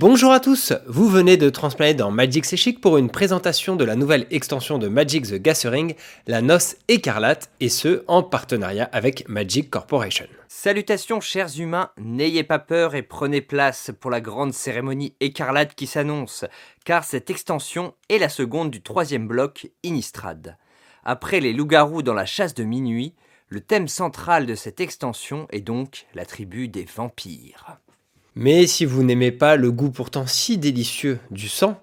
Bonjour à tous, vous venez de transplaner dans Magic C'est pour une présentation de la nouvelle extension de Magic the Gathering, la Noce écarlate, et ce en partenariat avec Magic Corporation. Salutations chers humains, n'ayez pas peur et prenez place pour la grande cérémonie écarlate qui s'annonce, car cette extension est la seconde du troisième bloc Inistrad. Après les loups-garous dans la chasse de minuit, le thème central de cette extension est donc la tribu des vampires. Mais si vous n'aimez pas le goût pourtant si délicieux du sang,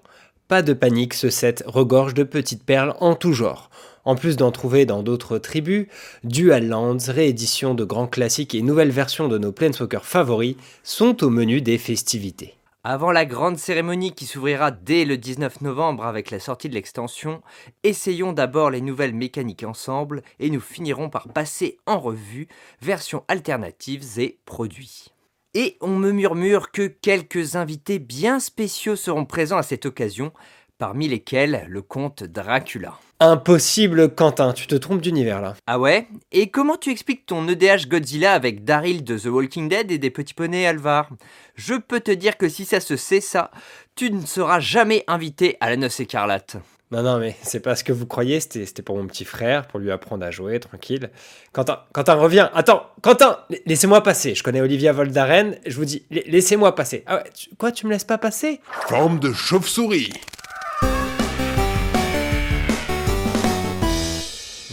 pas de panique, ce set regorge de petites perles en tout genre. En plus d'en trouver dans d'autres tribus, Dual Lands, rééditions de grands classiques et nouvelles versions de nos Planeswalkers favoris sont au menu des festivités. Avant la grande cérémonie qui s'ouvrira dès le 19 novembre avec la sortie de l'extension, essayons d'abord les nouvelles mécaniques ensemble et nous finirons par passer en revue versions alternatives et produits. Et on me murmure que quelques invités bien spéciaux seront présents à cette occasion, parmi lesquels le comte Dracula. Impossible, Quentin, tu te trompes d'univers là. Ah ouais? Et comment tu expliques ton EDH Godzilla avec Daryl de The Walking Dead et des petits poneys Alvar? Je peux te dire que si ça se sait ça, tu ne seras jamais invité à la noce écarlate. Non, non, mais c'est pas ce que vous croyez, c'était pour mon petit frère, pour lui apprendre à jouer, tranquille. Quentin, Quentin, reviens, attends, Quentin, laissez-moi passer, je connais Olivia Voldaren, je vous dis, laissez-moi passer. Ah ouais, quoi, tu me laisses pas passer? Forme de chauve-souris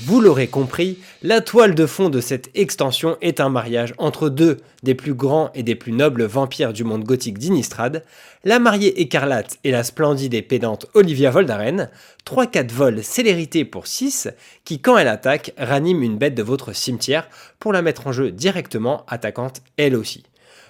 Vous l'aurez compris, la toile de fond de cette extension est un mariage entre deux des plus grands et des plus nobles vampires du monde gothique d'Inistrad, la mariée écarlate et la splendide et pédante Olivia Voldaren, 3-4 vols célérité pour 6, qui quand elle attaque ranime une bête de votre cimetière pour la mettre en jeu directement, attaquante elle aussi.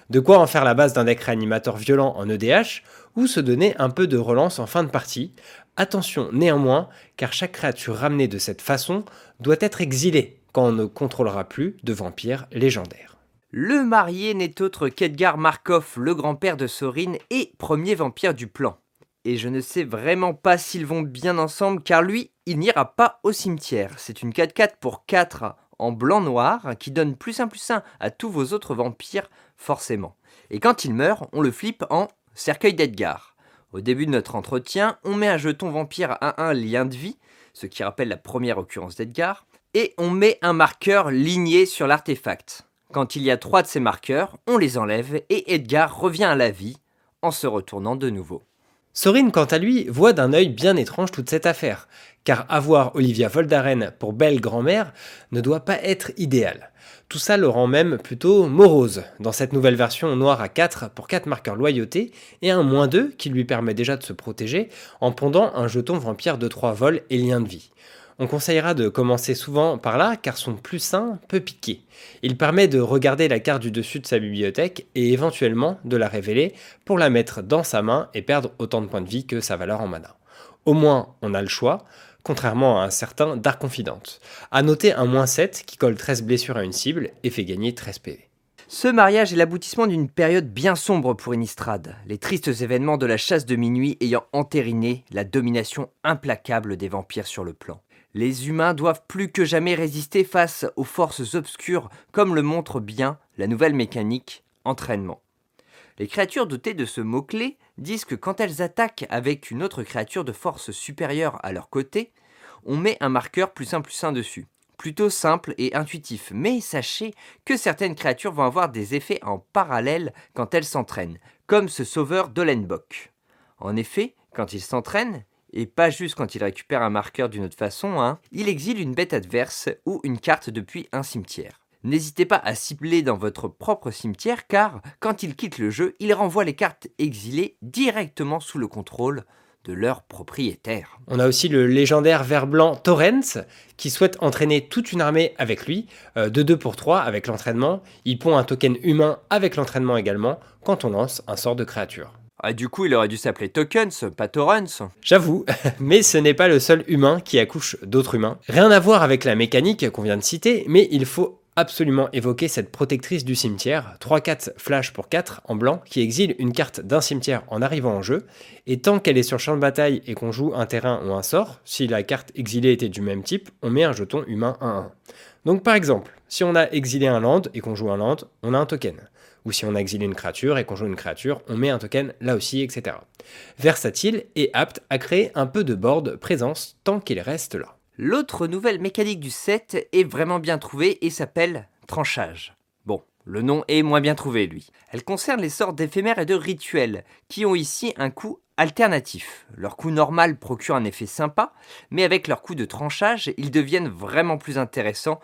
De quoi en faire la base d'un deck réanimateur violent en EDH, ou se donner un peu de relance en fin de partie. Attention néanmoins, car chaque créature ramenée de cette façon doit être exilée quand on ne contrôlera plus de vampires légendaires. Le marié n'est autre qu'Edgar Markov, le grand-père de Sorin et premier vampire du plan. Et je ne sais vraiment pas s'ils vont bien ensemble car lui, il n'ira pas au cimetière. C'est une 4-4 pour 4 en blanc-noir qui donne plus 1 plus 1 à tous vos autres vampires, forcément. Et quand il meurt, on le flippe en cercueil d'Edgar. Au début de notre entretien, on met un jeton vampire à un lien de vie, ce qui rappelle la première occurrence d'Edgar, et on met un marqueur ligné sur l'artefact. Quand il y a trois de ces marqueurs, on les enlève et Edgar revient à la vie en se retournant de nouveau. Sorin, quant à lui, voit d'un œil bien étrange toute cette affaire, car avoir Olivia Voldaren pour belle grand-mère ne doit pas être idéal. Tout ça le rend même plutôt morose dans cette nouvelle version noire à 4 pour 4 marqueurs loyauté et un moins 2 qui lui permet déjà de se protéger en pondant un jeton vampire de 3 vols et lien de vie. On conseillera de commencer souvent par là car son plus sain peut piquer. Il permet de regarder la carte du dessus de sa bibliothèque et éventuellement de la révéler pour la mettre dans sa main et perdre autant de points de vie que sa valeur en mana. Au moins, on a le choix contrairement à un certain Dark Confidant. A noter un moins 7 qui colle 13 blessures à une cible et fait gagner 13 PV. Ce mariage est l'aboutissement d'une période bien sombre pour Innistrad, les tristes événements de la chasse de minuit ayant entériné la domination implacable des vampires sur le plan. Les humains doivent plus que jamais résister face aux forces obscures, comme le montre bien la nouvelle mécanique entraînement. Les créatures dotées de ce mot-clé disent que quand elles attaquent avec une autre créature de force supérieure à leur côté, on met un marqueur plus 1 plus 1 dessus. Plutôt simple et intuitif, mais sachez que certaines créatures vont avoir des effets en parallèle quand elles s'entraînent, comme ce sauveur d'Olenbock. En effet, quand il s'entraîne, et pas juste quand il récupère un marqueur d'une autre façon, hein, il exile une bête adverse ou une carte depuis un cimetière. N'hésitez pas à cibler dans votre propre cimetière car quand il quitte le jeu, il renvoie les cartes exilées directement sous le contrôle de leur propriétaire. On a aussi le légendaire vert blanc Torrens qui souhaite entraîner toute une armée avec lui, euh, de 2 pour 3 avec l'entraînement. Il pond un token humain avec l'entraînement également quand on lance un sort de créature. Ah, du coup, il aurait dû s'appeler Tokens, pas Torrens. J'avoue, mais ce n'est pas le seul humain qui accouche d'autres humains. Rien à voir avec la mécanique qu'on vient de citer, mais il faut absolument évoquer cette protectrice du cimetière, 3-4 flash pour 4 en blanc, qui exile une carte d'un cimetière en arrivant en jeu, et tant qu'elle est sur champ de bataille et qu'on joue un terrain ou un sort, si la carte exilée était du même type, on met un jeton humain 1-1. Donc par exemple, si on a exilé un land et qu'on joue un land, on a un token. Ou si on a exilé une créature et qu'on joue une créature, on met un token là aussi, etc. Versatile et apte à créer un peu de board présence tant qu'il reste là. L'autre nouvelle mécanique du set est vraiment bien trouvée et s'appelle tranchage. Bon, le nom est moins bien trouvé lui. Elle concerne les sorts d'éphémères et de rituels, qui ont ici un coût alternatif. Leur coût normal procure un effet sympa, mais avec leur coût de tranchage, ils deviennent vraiment plus intéressants,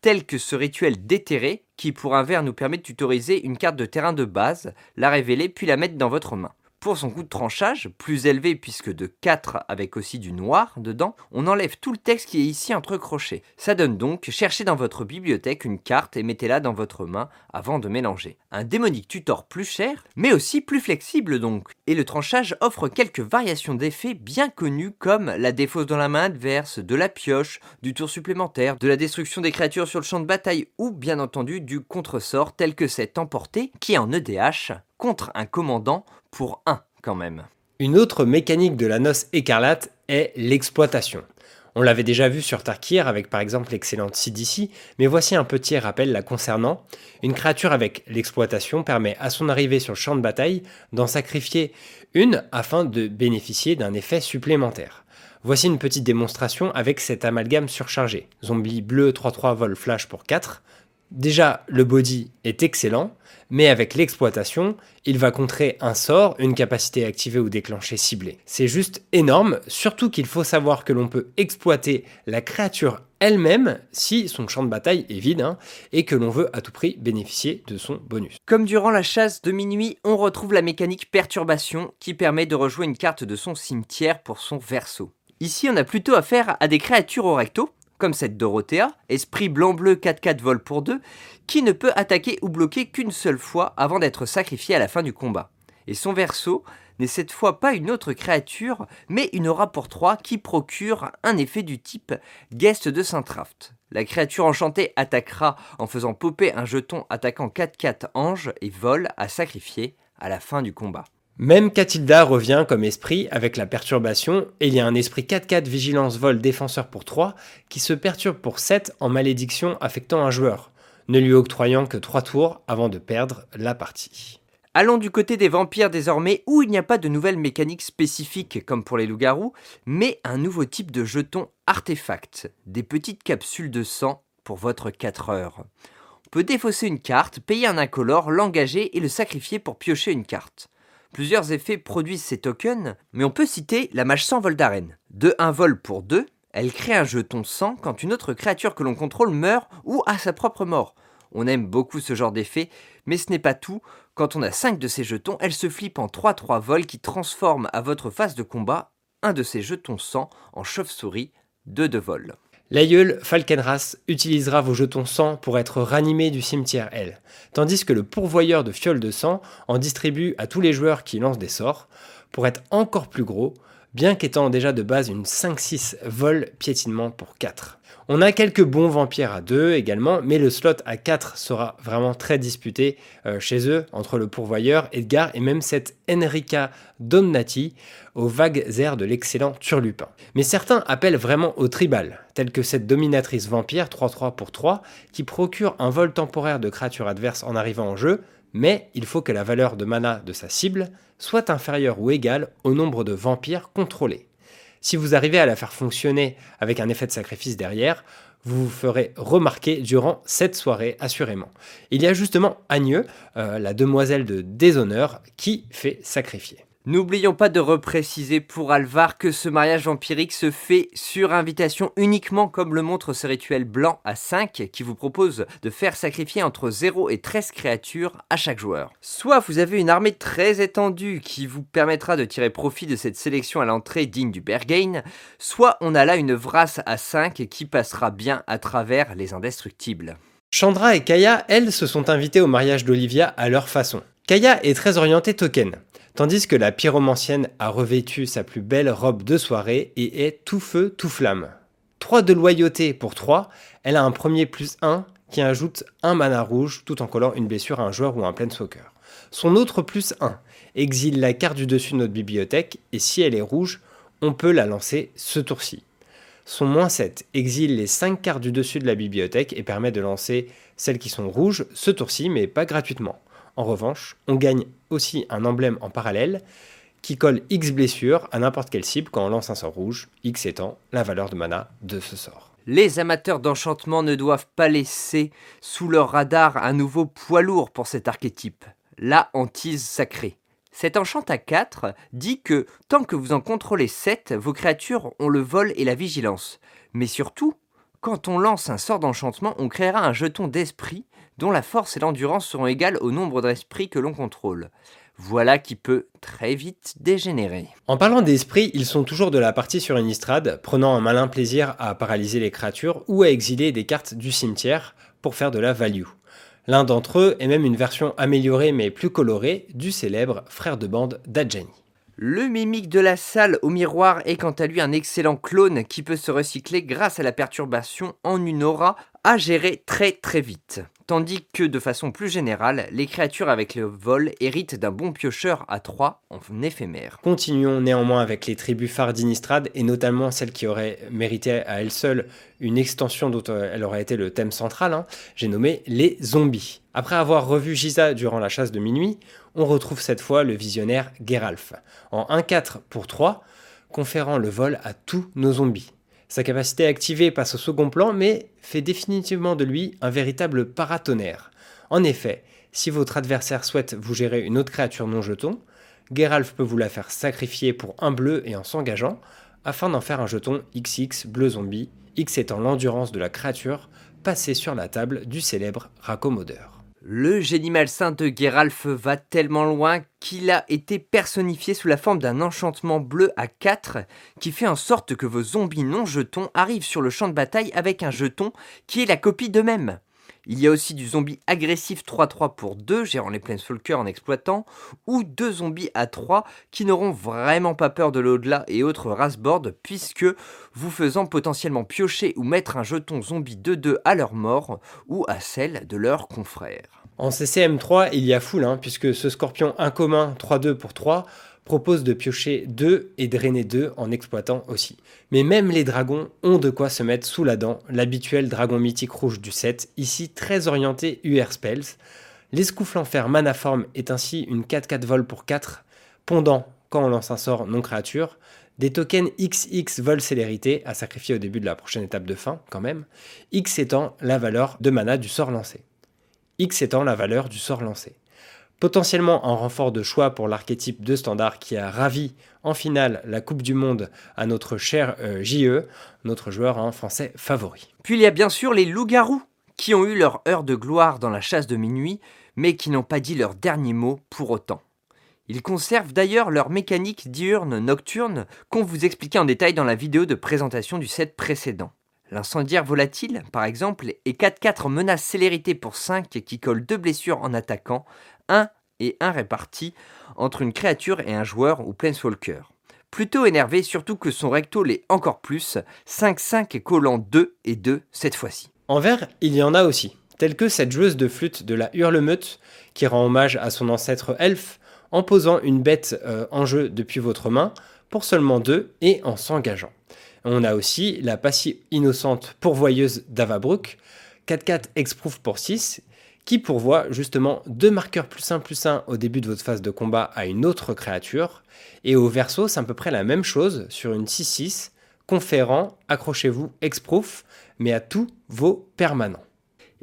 tel que ce rituel déterré, qui pour un verre nous permet de tutoriser une carte de terrain de base, la révéler puis la mettre dans votre main. Pour son coût de tranchage, plus élevé puisque de 4 avec aussi du noir dedans, on enlève tout le texte qui est ici entre crochets. Ça donne donc, cherchez dans votre bibliothèque une carte et mettez-la dans votre main avant de mélanger. Un démonique tutor plus cher, mais aussi plus flexible donc. Et le tranchage offre quelques variations d'effets bien connues comme la défausse dans la main adverse, de la pioche, du tour supplémentaire, de la destruction des créatures sur le champ de bataille ou bien entendu du contresort tel que cet emporté qui est en EDH contre un commandant pour 1 quand même. Une autre mécanique de la noce écarlate est l'exploitation. On l'avait déjà vu sur Tarkir avec par exemple l'excellente CDC, mais voici un petit rappel la concernant. Une créature avec l'exploitation permet à son arrivée sur le champ de bataille d'en sacrifier une afin de bénéficier d'un effet supplémentaire. Voici une petite démonstration avec cet amalgame surchargé. Zombie bleu 3-3 vol flash pour 4, Déjà, le body est excellent, mais avec l'exploitation, il va contrer un sort, une capacité activée ou déclenchée ciblée. C'est juste énorme, surtout qu'il faut savoir que l'on peut exploiter la créature elle-même si son champ de bataille est vide hein, et que l'on veut à tout prix bénéficier de son bonus. Comme durant la chasse de minuit, on retrouve la mécanique perturbation qui permet de rejouer une carte de son cimetière pour son verso. Ici, on a plutôt affaire à des créatures au recto, comme cette Dorothea, esprit blanc-bleu 4-4 vol pour 2, qui ne peut attaquer ou bloquer qu'une seule fois avant d'être sacrifié à la fin du combat. Et son verso n'est cette fois pas une autre créature, mais une aura pour 3 qui procure un effet du type Guest de Saint-Traft. La créature enchantée attaquera en faisant popper un jeton attaquant 4-4 ange et vol à sacrifier à la fin du combat. Même Catilda revient comme esprit avec la perturbation, et il y a un esprit 4-4 vigilance vol défenseur pour 3 qui se perturbe pour 7 en malédiction affectant un joueur, ne lui octroyant que 3 tours avant de perdre la partie. Allons du côté des vampires désormais, où il n'y a pas de nouvelles mécaniques spécifiques comme pour les loups-garous, mais un nouveau type de jeton artefact, des petites capsules de sang pour votre 4 heures. On peut défausser une carte, payer un incolore, l'engager et le sacrifier pour piocher une carte. Plusieurs effets produisent ces tokens, mais on peut citer la mage 100 vol d'arène. De 1 vol pour 2, elle crée un jeton 100 quand une autre créature que l'on contrôle meurt ou a sa propre mort. On aime beaucoup ce genre d'effet, mais ce n'est pas tout. Quand on a 5 de ces jetons, elle se flippe en 3-3 vols qui transforment à votre phase de combat un de ces jetons 100 en chauve-souris de 2 vols. L'aïeul Falkenras utilisera vos jetons sang pour être ranimé du cimetière L, tandis que le pourvoyeur de fioles de sang en distribue à tous les joueurs qui lancent des sorts, pour être encore plus gros, bien qu'étant déjà de base une 5-6 vol piétinement pour 4. On a quelques bons vampires à 2 également, mais le slot à 4 sera vraiment très disputé euh, chez eux, entre le pourvoyeur, Edgar et même cette Enrica Donnati aux vagues airs de l'excellent Turlupin. Mais certains appellent vraiment au tribal, telle que cette dominatrice vampire 3-3 pour 3, qui procure un vol temporaire de créatures adverses en arrivant en jeu, mais il faut que la valeur de mana de sa cible soit inférieure ou égale au nombre de vampires contrôlés. Si vous arrivez à la faire fonctionner avec un effet de sacrifice derrière, vous vous ferez remarquer durant cette soirée, assurément. Il y a justement Agneux, euh, la demoiselle de déshonneur, qui fait sacrifier. N'oublions pas de repréciser pour Alvar que ce mariage vampirique se fait sur invitation uniquement comme le montre ce rituel blanc à 5 qui vous propose de faire sacrifier entre 0 et 13 créatures à chaque joueur. Soit vous avez une armée très étendue qui vous permettra de tirer profit de cette sélection à l'entrée digne du Berghain, soit on a là une vrasse à 5 qui passera bien à travers les indestructibles. Chandra et Kaya, elles, se sont invitées au mariage d'Olivia à leur façon. Kaya est très orientée token tandis que la pyromancienne a revêtu sa plus belle robe de soirée et est tout feu, tout flamme. 3 de loyauté pour 3, elle a un premier plus 1 qui ajoute un mana rouge tout en collant une blessure à un joueur ou un planeswalker. Son autre plus 1 exile la carte du dessus de notre bibliothèque et si elle est rouge, on peut la lancer ce tour-ci. Son moins 7 exile les 5 cartes du dessus de la bibliothèque et permet de lancer celles qui sont rouges ce tour-ci, mais pas gratuitement. En revanche, on gagne aussi un emblème en parallèle qui colle X blessures à n'importe quelle cible quand on lance un sort rouge, X étant la valeur de mana de ce sort. Les amateurs d'enchantement ne doivent pas laisser sous leur radar un nouveau poids lourd pour cet archétype, la hantise sacrée. Cet enchant à 4 dit que tant que vous en contrôlez 7, vos créatures ont le vol et la vigilance. Mais surtout, quand on lance un sort d'enchantement, on créera un jeton d'esprit dont la force et l'endurance seront égales au nombre d'esprits que l'on contrôle. Voilà qui peut très vite dégénérer. En parlant d'esprit, ils sont toujours de la partie sur Innistrad, prenant un malin plaisir à paralyser les créatures ou à exiler des cartes du cimetière pour faire de la value. L'un d'entre eux est même une version améliorée mais plus colorée du célèbre frère de bande d'Adjani. Le mimique de la salle au miroir est quant à lui un excellent clone qui peut se recycler grâce à la perturbation en une aura à gérer très très vite. Tandis que de façon plus générale, les créatures avec le vol héritent d'un bon piocheur à 3 en éphémère. Continuons néanmoins avec les tribus phares d'Inistrad et notamment celles qui auraient mérité à elles seules une extension dont euh, elle aurait été le thème central, hein. j'ai nommé les zombies. Après avoir revu Giza durant la chasse de minuit, on retrouve cette fois le visionnaire Geralf, en 1-4 pour 3, conférant le vol à tous nos zombies. Sa capacité activée passe au second plan, mais fait définitivement de lui un véritable paratonnerre. En effet, si votre adversaire souhaite vous gérer une autre créature non jeton, Geralf peut vous la faire sacrifier pour un bleu et en s'engageant, afin d'en faire un jeton XX bleu zombie, X étant l'endurance de la créature passée sur la table du célèbre raccommodeur. Le génie malsain de Geralf va tellement loin qu'il a été personnifié sous la forme d'un enchantement bleu à 4 qui fait en sorte que vos zombies non jetons arrivent sur le champ de bataille avec un jeton qui est la copie d'eux-mêmes. Il y a aussi du zombie agressif 3-3 pour 2, gérant les Planeswalkers en exploitant, ou deux zombies à 3 qui n'auront vraiment pas peur de l'au-delà et autres race-board, puisque vous faisant potentiellement piocher ou mettre un jeton zombie 2-2 à leur mort, ou à celle de leurs confrères. En CCM3, il y a foule, hein, puisque ce scorpion incommun 3-2 pour 3 propose de piocher 2 et drainer 2 en exploitant aussi. Mais même les dragons ont de quoi se mettre sous la dent, l'habituel dragon mythique rouge du set, ici très orienté UR Spells. L'escouflant fer Manaform est ainsi une 4-4 vol pour 4, pondant quand on lance un sort non créature, des tokens XX vol célérité à sacrifier au début de la prochaine étape de fin quand même, X étant la valeur de mana du sort lancé. X étant la valeur du sort lancé potentiellement en renfort de choix pour l'archétype de standard qui a ravi en finale la Coupe du Monde à notre cher euh, JE, notre joueur hein, français favori. Puis il y a bien sûr les loups-garous, qui ont eu leur heure de gloire dans la chasse de minuit, mais qui n'ont pas dit leur dernier mot pour autant. Ils conservent d'ailleurs leur mécanique diurne-nocturne qu'on vous expliquait en détail dans la vidéo de présentation du set précédent. L'incendiaire volatile, par exemple, est 4-4 menace célérité pour 5 qui colle deux blessures en attaquant, 1 et 1 répartis entre une créature et un joueur ou Planeswalker. Plutôt énervé, surtout que son recto l'est encore plus, 5-5 collant 2 et 2 cette fois-ci. En vert, il y en a aussi, telle que cette joueuse de flûte de la Hurlemeute qui rend hommage à son ancêtre elfe en posant une bête euh, en jeu depuis votre main pour seulement 2 et en s'engageant. On a aussi la passive innocente pourvoyeuse d'Avabrook, 4-4 exproof pour 6, qui pourvoit justement deux marqueurs plus 1 plus 1 au début de votre phase de combat à une autre créature. Et au verso, c'est à peu près la même chose sur une 6-6, conférant, accrochez-vous, exproof, mais à tous vos permanents.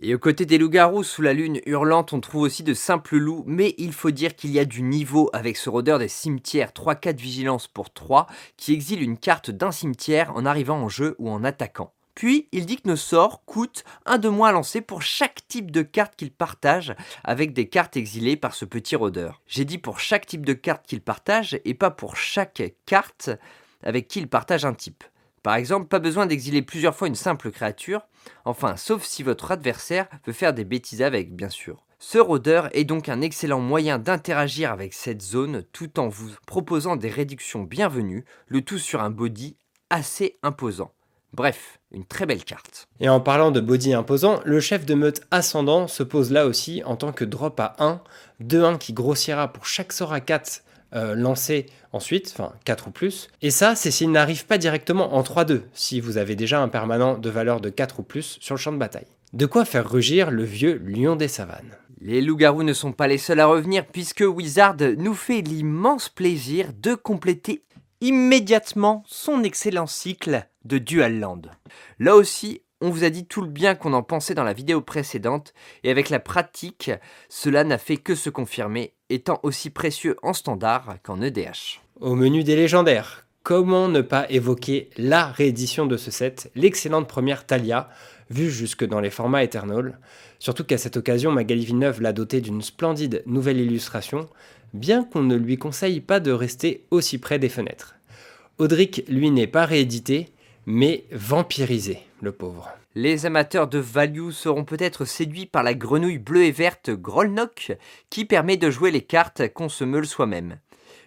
Et aux côtés des loups-garous sous la lune hurlante, on trouve aussi de simples loups, mais il faut dire qu'il y a du niveau avec ce rôdeur des cimetières 3-4 vigilance pour 3 qui exile une carte d'un cimetière en arrivant en jeu ou en attaquant. Puis, il dit que nos sorts coûtent un de moins à lancer pour chaque type de carte qu'il partage avec des cartes exilées par ce petit rôdeur. J'ai dit pour chaque type de carte qu'il partage et pas pour chaque carte avec qui il partage un type. Par exemple, pas besoin d'exiler plusieurs fois une simple créature, enfin, sauf si votre adversaire veut faire des bêtises avec, bien sûr. Ce rôdeur est donc un excellent moyen d'interagir avec cette zone tout en vous proposant des réductions bienvenues, le tout sur un body assez imposant. Bref, une très belle carte. Et en parlant de body imposant, le chef de meute ascendant se pose là aussi en tant que drop à 1, 2-1 qui grossira pour chaque sort à 4 euh, lancés ensuite, enfin 4 ou plus. Et ça, c'est s'il n'arrive pas directement en 3-2, si vous avez déjà un permanent de valeur de 4 ou plus sur le champ de bataille. De quoi faire rugir le vieux lion des savanes. Les loups-garous ne sont pas les seuls à revenir puisque Wizard nous fait l'immense plaisir de compléter immédiatement son excellent cycle de Dual Land. Là aussi, on vous a dit tout le bien qu'on en pensait dans la vidéo précédente, et avec la pratique, cela n'a fait que se confirmer, étant aussi précieux en standard qu'en EDH. Au menu des légendaires, comment ne pas évoquer la réédition de ce set, l'excellente première Talia, vue jusque dans les formats Eternal. Surtout qu'à cette occasion, Magali Villeneuve l'a doté d'une splendide nouvelle illustration, bien qu'on ne lui conseille pas de rester aussi près des fenêtres. Audric, lui, n'est pas réédité, mais vampirisé, le pauvre. Les amateurs de value seront peut-être séduits par la grenouille bleue et verte Grolnok, qui permet de jouer les cartes qu'on se meule soi-même.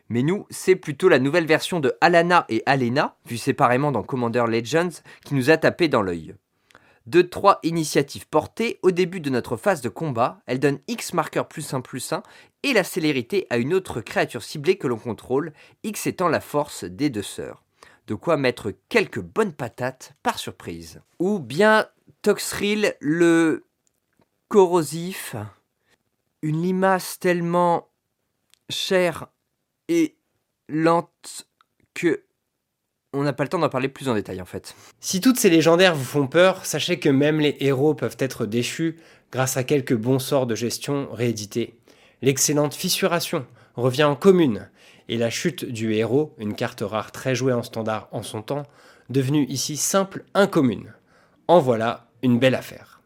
Mais nous, c'est plutôt la nouvelle version de Alana et Alena, vue séparément dans Commander Legends, qui nous a tapé dans l'œil. De trois initiatives portées, au début de notre phase de combat, elle donne X marqueur plus 1 plus 1 et la célérité à une autre créature ciblée que l'on contrôle, X étant la force des deux sœurs. De quoi mettre quelques bonnes patates par surprise. Ou bien Toxril le corrosif, une limace tellement chère et lente que on n'a pas le temps d'en parler plus en détail en fait. Si toutes ces légendaires vous font peur, sachez que même les héros peuvent être déchus grâce à quelques bons sorts de gestion réédités. L'excellente fissuration revient en commune, et la chute du héros, une carte rare très jouée en standard en son temps, devenue ici simple incommune. En voilà une belle affaire.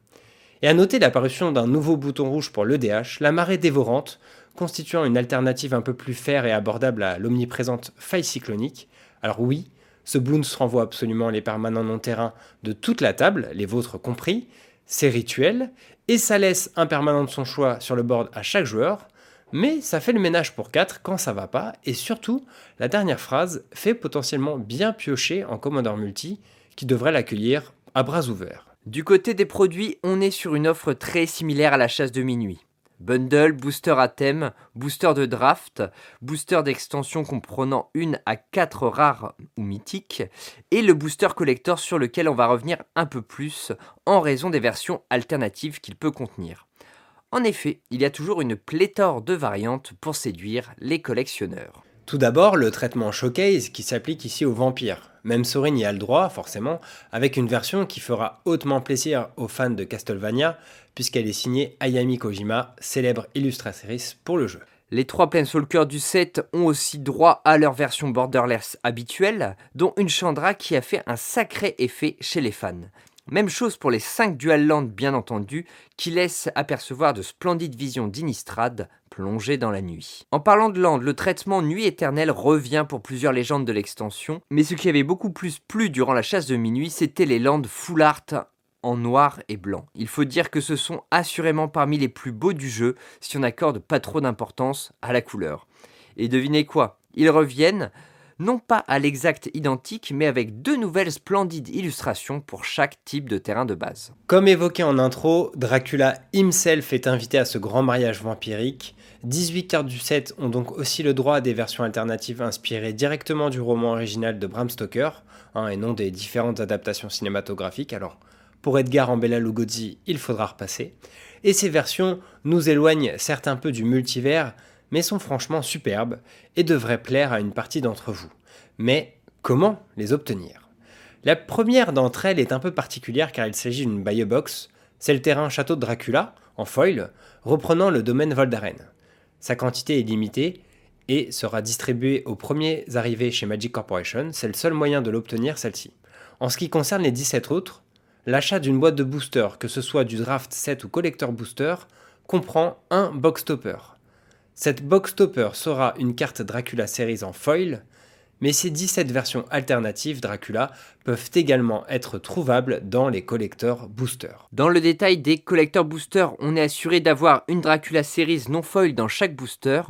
Et à noter l'apparition d'un nouveau bouton rouge pour l'EDH, la marée dévorante, constituant une alternative un peu plus fair et abordable à l'omniprésente faille cyclonique. Alors oui, ce boons renvoie absolument les permanents non-terrain de toute la table, les vôtres compris, c'est rituel, et ça laisse un permanent de son choix sur le board à chaque joueur, mais ça fait le ménage pour 4 quand ça va pas, et surtout, la dernière phrase fait potentiellement bien piocher en commandeur multi, qui devrait l'accueillir à bras ouverts. Du côté des produits, on est sur une offre très similaire à la chasse de minuit. Bundle, booster à thème, booster de draft, booster d'extension comprenant une à quatre rares ou mythiques, et le booster collector sur lequel on va revenir un peu plus en raison des versions alternatives qu'il peut contenir. En effet, il y a toujours une pléthore de variantes pour séduire les collectionneurs. Tout d'abord, le traitement Showcase qui s'applique ici aux vampires. Même Sorin y a le droit, forcément, avec une version qui fera hautement plaisir aux fans de Castlevania, puisqu'elle est signée Ayami Kojima, célèbre illustratrice pour le jeu. Les trois Planeswalkers du set ont aussi droit à leur version borderless habituelle, dont une Chandra qui a fait un sacré effet chez les fans. Même chose pour les 5 Dual Land bien entendu, qui laissent apercevoir de splendides visions d'Inistrad plongées dans la nuit. En parlant de land, le traitement Nuit éternelle revient pour plusieurs légendes de l'extension, mais ce qui avait beaucoup plus plu durant la chasse de minuit, c'était les lands full art en noir et blanc. Il faut dire que ce sont assurément parmi les plus beaux du jeu si on n'accorde pas trop d'importance à la couleur. Et devinez quoi? Ils reviennent non pas à l'exact identique, mais avec deux nouvelles splendides illustrations pour chaque type de terrain de base. Comme évoqué en intro, Dracula himself est invité à ce grand mariage vampirique. 18 cartes du set ont donc aussi le droit à des versions alternatives inspirées directement du roman original de Bram Stoker, hein, et non des différentes adaptations cinématographiques. Alors, pour Edgar en Bella Lugosi, il faudra repasser. Et ces versions nous éloignent certes un peu du multivers, mais sont franchement superbes et devraient plaire à une partie d'entre vous. Mais comment les obtenir? La première d'entre elles est un peu particulière car il s'agit d'une buy box, c'est le terrain Château de Dracula, en foil, reprenant le domaine Voldaren. Sa quantité est limitée et sera distribuée aux premiers arrivés chez Magic Corporation, c'est le seul moyen de l'obtenir celle-ci. En ce qui concerne les 17 autres, l'achat d'une boîte de booster, que ce soit du draft set ou collector booster, comprend un box topper. Cette box topper sera une carte Dracula Series en foil, mais ces 17 versions alternatives Dracula peuvent également être trouvables dans les collecteurs boosters. Dans le détail des collecteurs boosters, on est assuré d'avoir une Dracula Series non foil dans chaque booster.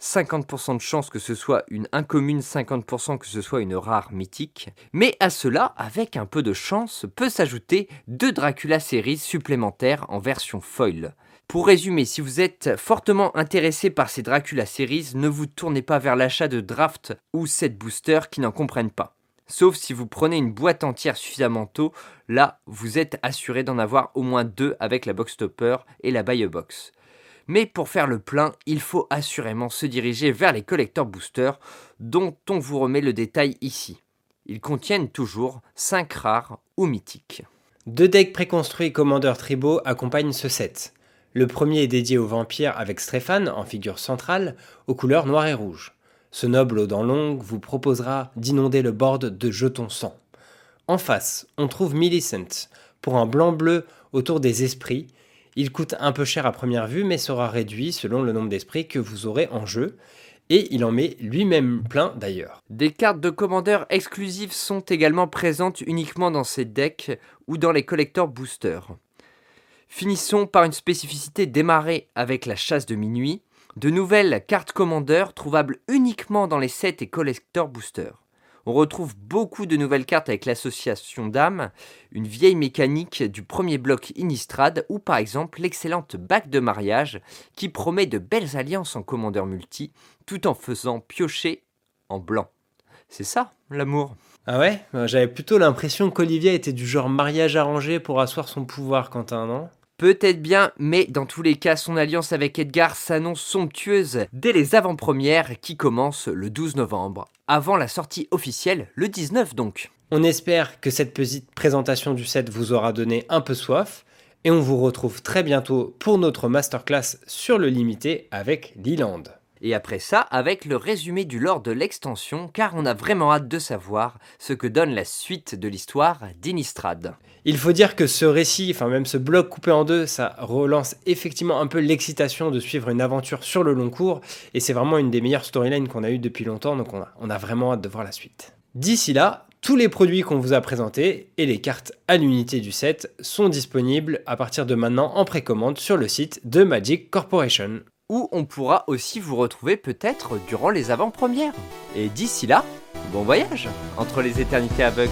50% de chance que ce soit une incommune, 50% que ce soit une rare mythique. Mais à cela, avec un peu de chance, peut s'ajouter deux Dracula Series supplémentaires en version foil. Pour résumer, si vous êtes fortement intéressé par ces Dracula Series, ne vous tournez pas vers l'achat de draft ou set booster qui n'en comprennent pas. Sauf si vous prenez une boîte entière suffisamment tôt, là vous êtes assuré d'en avoir au moins deux avec la box topper et la buy box. Mais pour faire le plein, il faut assurément se diriger vers les collector boosters dont on vous remet le détail ici. Ils contiennent toujours 5 rares ou mythiques. Deux decks préconstruits Commander Tribo accompagnent ce set. Le premier est dédié aux vampires avec Stéphane en figure centrale, aux couleurs noir et rouge. Ce noble aux dents longues vous proposera d'inonder le board de jetons sang. En face, on trouve Millicent, pour un blanc-bleu autour des esprits. Il coûte un peu cher à première vue, mais sera réduit selon le nombre d'esprits que vous aurez en jeu, et il en met lui-même plein d'ailleurs. Des cartes de commandeurs exclusives sont également présentes uniquement dans ces decks ou dans les collecteurs boosters. Finissons par une spécificité démarrée avec la chasse de minuit, de nouvelles cartes commandeurs trouvables uniquement dans les sets et collector boosters. On retrouve beaucoup de nouvelles cartes avec l'association d'âmes, une vieille mécanique du premier bloc Innistrad ou par exemple l'excellente bague de mariage qui promet de belles alliances en commandeur multi tout en faisant piocher en blanc. C'est ça, l'amour? Ah ouais? J'avais plutôt l'impression qu'Olivia était du genre mariage arrangé pour asseoir son pouvoir, Quentin, non? Peut-être bien, mais dans tous les cas, son alliance avec Edgar s'annonce somptueuse dès les avant-premières qui commencent le 12 novembre, avant la sortie officielle le 19 donc. On espère que cette petite présentation du set vous aura donné un peu soif, et on vous retrouve très bientôt pour notre masterclass sur le limité avec Leland. Et après ça, avec le résumé du lore de l'extension, car on a vraiment hâte de savoir ce que donne la suite de l'histoire d'Inistrad. Il faut dire que ce récit, enfin même ce bloc coupé en deux, ça relance effectivement un peu l'excitation de suivre une aventure sur le long cours, et c'est vraiment une des meilleures storylines qu'on a eues depuis longtemps, donc on a, on a vraiment hâte de voir la suite. D'ici là, tous les produits qu'on vous a présentés et les cartes à l'unité du set sont disponibles à partir de maintenant en précommande sur le site de Magic Corporation où on pourra aussi vous retrouver peut-être durant les avant-premières. Et d'ici là, bon voyage entre les éternités aveugles.